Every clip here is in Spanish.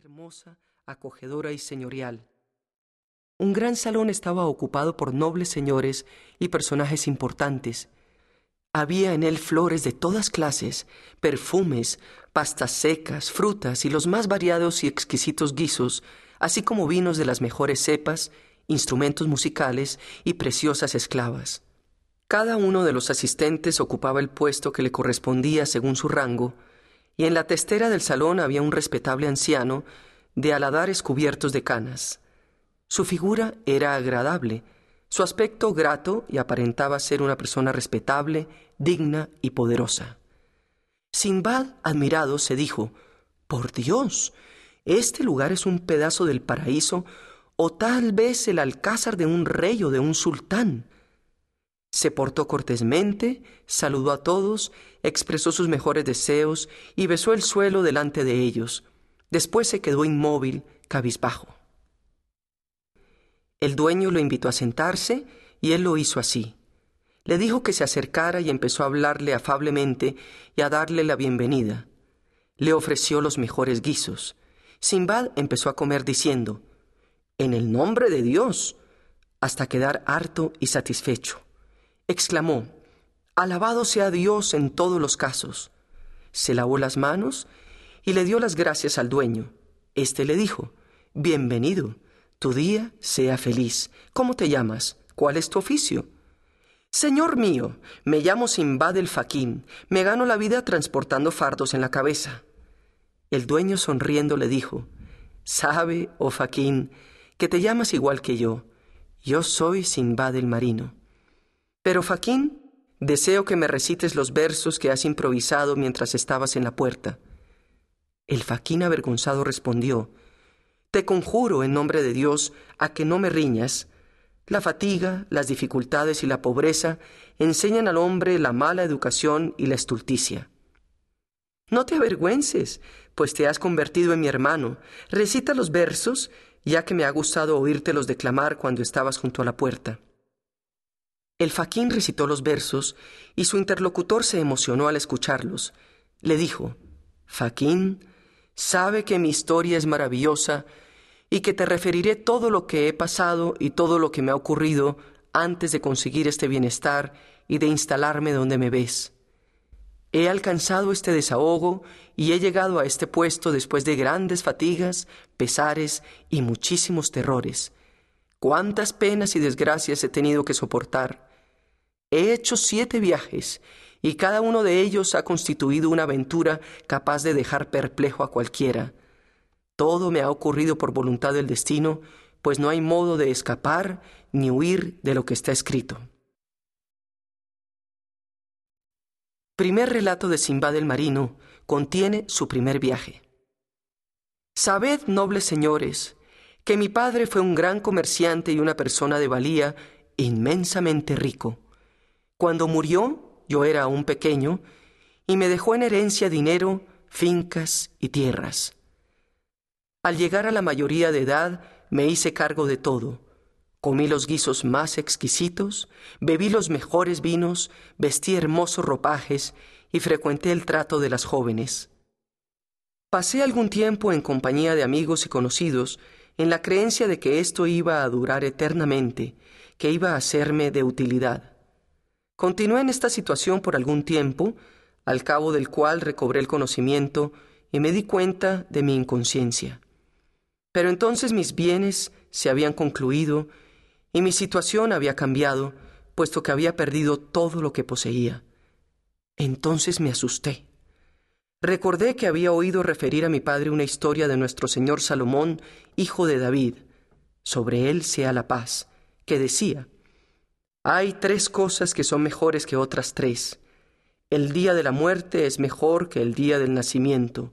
hermosa, acogedora y señorial. Un gran salón estaba ocupado por nobles señores y personajes importantes. Había en él flores de todas clases, perfumes, pastas secas, frutas y los más variados y exquisitos guisos, así como vinos de las mejores cepas, instrumentos musicales y preciosas esclavas. Cada uno de los asistentes ocupaba el puesto que le correspondía según su rango, y en la testera del salón había un respetable anciano de aladares cubiertos de canas. Su figura era agradable, su aspecto grato y aparentaba ser una persona respetable, digna y poderosa. Sinbad, admirado, se dijo Por Dios, este lugar es un pedazo del paraíso o tal vez el alcázar de un rey o de un sultán. Se portó cortésmente, saludó a todos, expresó sus mejores deseos y besó el suelo delante de ellos. Después se quedó inmóvil, cabizbajo. El dueño lo invitó a sentarse y él lo hizo así. Le dijo que se acercara y empezó a hablarle afablemente y a darle la bienvenida. Le ofreció los mejores guisos. Simbad empezó a comer diciendo, En el nombre de Dios, hasta quedar harto y satisfecho. Exclamó, Alabado sea Dios en todos los casos. Se lavó las manos y le dio las gracias al dueño. Este le dijo, Bienvenido tu día sea feliz. ¿Cómo te llamas? ¿Cuál es tu oficio? Señor mío, me llamo Simbad el Faquín. Me gano la vida transportando fardos en la cabeza. El dueño sonriendo le dijo, Sabe, oh Faquín, que te llamas igual que yo. Yo soy Simbad el marino. Pero Faquín, deseo que me recites los versos que has improvisado mientras estabas en la puerta. El Faquín avergonzado respondió, te conjuro en nombre de Dios a que no me riñas. La fatiga, las dificultades y la pobreza enseñan al hombre la mala educación y la estulticia. No te avergüences, pues te has convertido en mi hermano. Recita los versos, ya que me ha gustado oírtelos declamar cuando estabas junto a la puerta. El faquín recitó los versos y su interlocutor se emocionó al escucharlos. Le dijo, Faquín, sabe que mi historia es maravillosa y que te referiré todo lo que he pasado y todo lo que me ha ocurrido antes de conseguir este bienestar y de instalarme donde me ves. He alcanzado este desahogo y he llegado a este puesto después de grandes fatigas, pesares y muchísimos terrores. Cuántas penas y desgracias he tenido que soportar. He hecho siete viajes y cada uno de ellos ha constituido una aventura capaz de dejar perplejo a cualquiera. Todo me ha ocurrido por voluntad del destino, pues no hay modo de escapar ni huir de lo que está escrito. Primer relato de Simbad el Marino contiene su primer viaje. Sabed, nobles señores, que mi padre fue un gran comerciante y una persona de valía inmensamente rico. Cuando murió, yo era aún pequeño, y me dejó en herencia dinero, fincas y tierras. Al llegar a la mayoría de edad me hice cargo de todo. Comí los guisos más exquisitos, bebí los mejores vinos, vestí hermosos ropajes y frecuenté el trato de las jóvenes. Pasé algún tiempo en compañía de amigos y conocidos, en la creencia de que esto iba a durar eternamente, que iba a serme de utilidad. Continué en esta situación por algún tiempo, al cabo del cual recobré el conocimiento y me di cuenta de mi inconsciencia. Pero entonces mis bienes se habían concluido y mi situación había cambiado, puesto que había perdido todo lo que poseía. Entonces me asusté. Recordé que había oído referir a mi padre una historia de nuestro señor Salomón, hijo de David, sobre él sea la paz, que decía, Hay tres cosas que son mejores que otras tres. El día de la muerte es mejor que el día del nacimiento.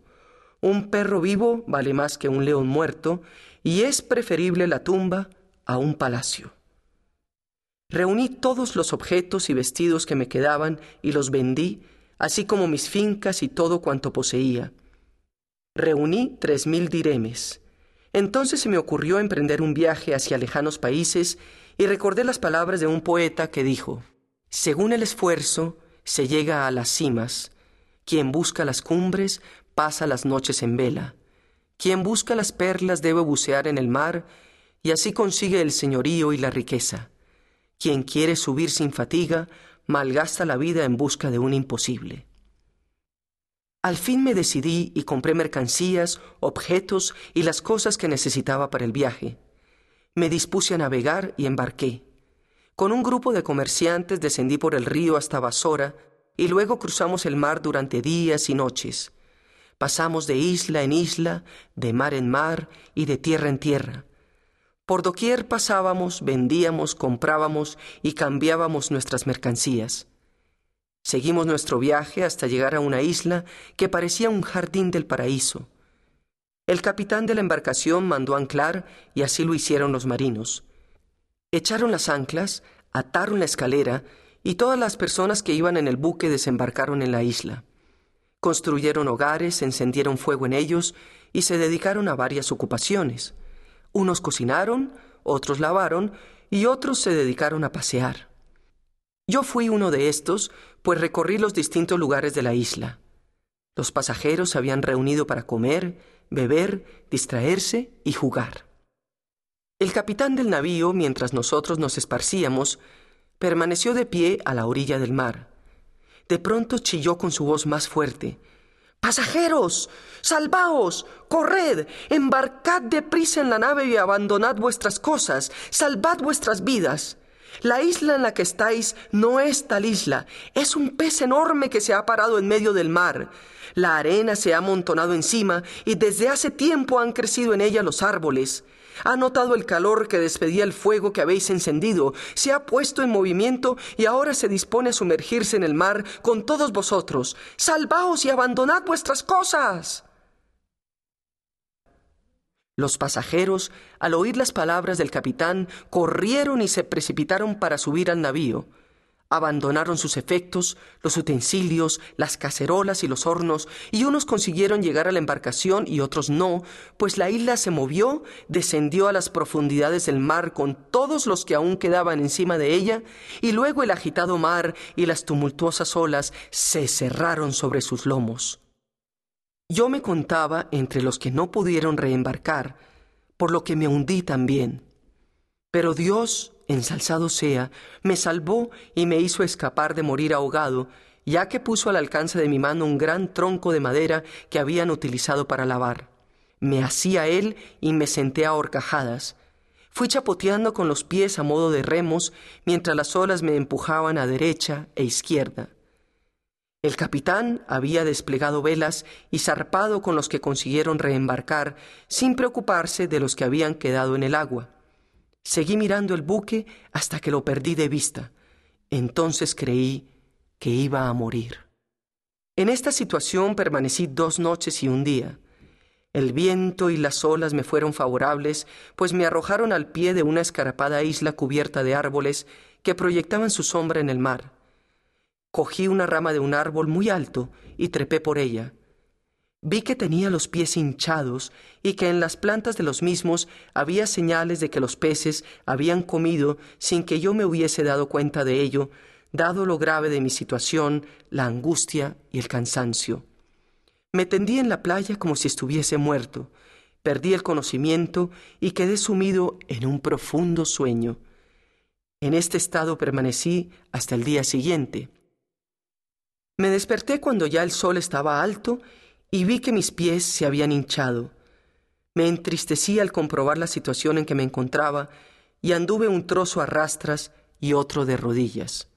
Un perro vivo vale más que un león muerto, y es preferible la tumba a un palacio. Reuní todos los objetos y vestidos que me quedaban y los vendí, así como mis fincas y todo cuanto poseía. Reuní tres mil diremes. Entonces se me ocurrió emprender un viaje hacia lejanos países y recordé las palabras de un poeta que dijo, Según el esfuerzo se llega a las cimas, quien busca las cumbres pasa las noches en vela. Quien busca las perlas debe bucear en el mar, y así consigue el señorío y la riqueza. Quien quiere subir sin fatiga, malgasta la vida en busca de un imposible. Al fin me decidí y compré mercancías, objetos y las cosas que necesitaba para el viaje. Me dispuse a navegar y embarqué. Con un grupo de comerciantes descendí por el río hasta Basora y luego cruzamos el mar durante días y noches. Pasamos de isla en isla, de mar en mar y de tierra en tierra. Por doquier pasábamos, vendíamos, comprábamos y cambiábamos nuestras mercancías. Seguimos nuestro viaje hasta llegar a una isla que parecía un jardín del paraíso. El capitán de la embarcación mandó anclar y así lo hicieron los marinos. Echaron las anclas, ataron la escalera y todas las personas que iban en el buque desembarcaron en la isla. Construyeron hogares, encendieron fuego en ellos y se dedicaron a varias ocupaciones. Unos cocinaron, otros lavaron y otros se dedicaron a pasear. Yo fui uno de estos, pues recorrí los distintos lugares de la isla. Los pasajeros se habían reunido para comer, beber, distraerse y jugar. El capitán del navío, mientras nosotros nos esparcíamos, permaneció de pie a la orilla del mar. De pronto chilló con su voz más fuerte. Pasajeros, salvaos, corred, embarcad deprisa en la nave y abandonad vuestras cosas, salvad vuestras vidas. La isla en la que estáis no es tal isla, es un pez enorme que se ha parado en medio del mar. La arena se ha amontonado encima y desde hace tiempo han crecido en ella los árboles. Ha notado el calor que despedía el fuego que habéis encendido, se ha puesto en movimiento y ahora se dispone a sumergirse en el mar con todos vosotros. Salvaos y abandonad vuestras cosas. Los pasajeros, al oír las palabras del capitán, corrieron y se precipitaron para subir al navío. Abandonaron sus efectos, los utensilios, las cacerolas y los hornos, y unos consiguieron llegar a la embarcación y otros no, pues la isla se movió, descendió a las profundidades del mar con todos los que aún quedaban encima de ella, y luego el agitado mar y las tumultuosas olas se cerraron sobre sus lomos. Yo me contaba entre los que no pudieron reembarcar, por lo que me hundí también. Pero Dios, ensalzado sea, me salvó y me hizo escapar de morir ahogado, ya que puso al alcance de mi mano un gran tronco de madera que habían utilizado para lavar. Me hacía él y me senté a horcajadas. Fui chapoteando con los pies a modo de remos, mientras las olas me empujaban a derecha e izquierda. El capitán había desplegado velas y zarpado con los que consiguieron reembarcar, sin preocuparse de los que habían quedado en el agua. Seguí mirando el buque hasta que lo perdí de vista. Entonces creí que iba a morir. En esta situación permanecí dos noches y un día. El viento y las olas me fueron favorables, pues me arrojaron al pie de una escarpada isla cubierta de árboles que proyectaban su sombra en el mar. Cogí una rama de un árbol muy alto y trepé por ella. Vi que tenía los pies hinchados y que en las plantas de los mismos había señales de que los peces habían comido sin que yo me hubiese dado cuenta de ello, dado lo grave de mi situación, la angustia y el cansancio. Me tendí en la playa como si estuviese muerto, perdí el conocimiento y quedé sumido en un profundo sueño. En este estado permanecí hasta el día siguiente. Me desperté cuando ya el sol estaba alto y vi que mis pies se habían hinchado. Me entristecí al comprobar la situación en que me encontraba y anduve un trozo a rastras y otro de rodillas.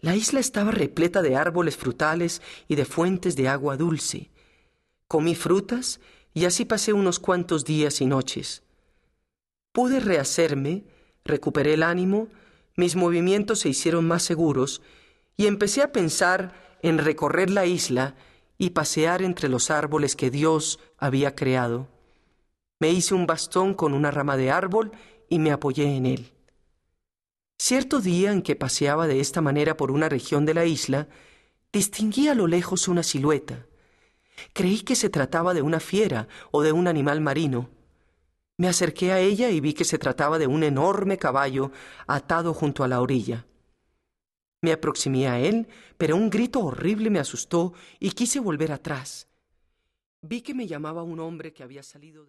La isla estaba repleta de árboles frutales y de fuentes de agua dulce. Comí frutas y así pasé unos cuantos días y noches. Pude rehacerme, recuperé el ánimo, mis movimientos se hicieron más seguros y empecé a pensar en recorrer la isla y pasear entre los árboles que Dios había creado. Me hice un bastón con una rama de árbol y me apoyé en él. Cierto día en que paseaba de esta manera por una región de la isla, distinguí a lo lejos una silueta. Creí que se trataba de una fiera o de un animal marino. Me acerqué a ella y vi que se trataba de un enorme caballo atado junto a la orilla. Me aproximé a él, pero un grito horrible me asustó y quise volver atrás. Vi que me llamaba un hombre que había salido de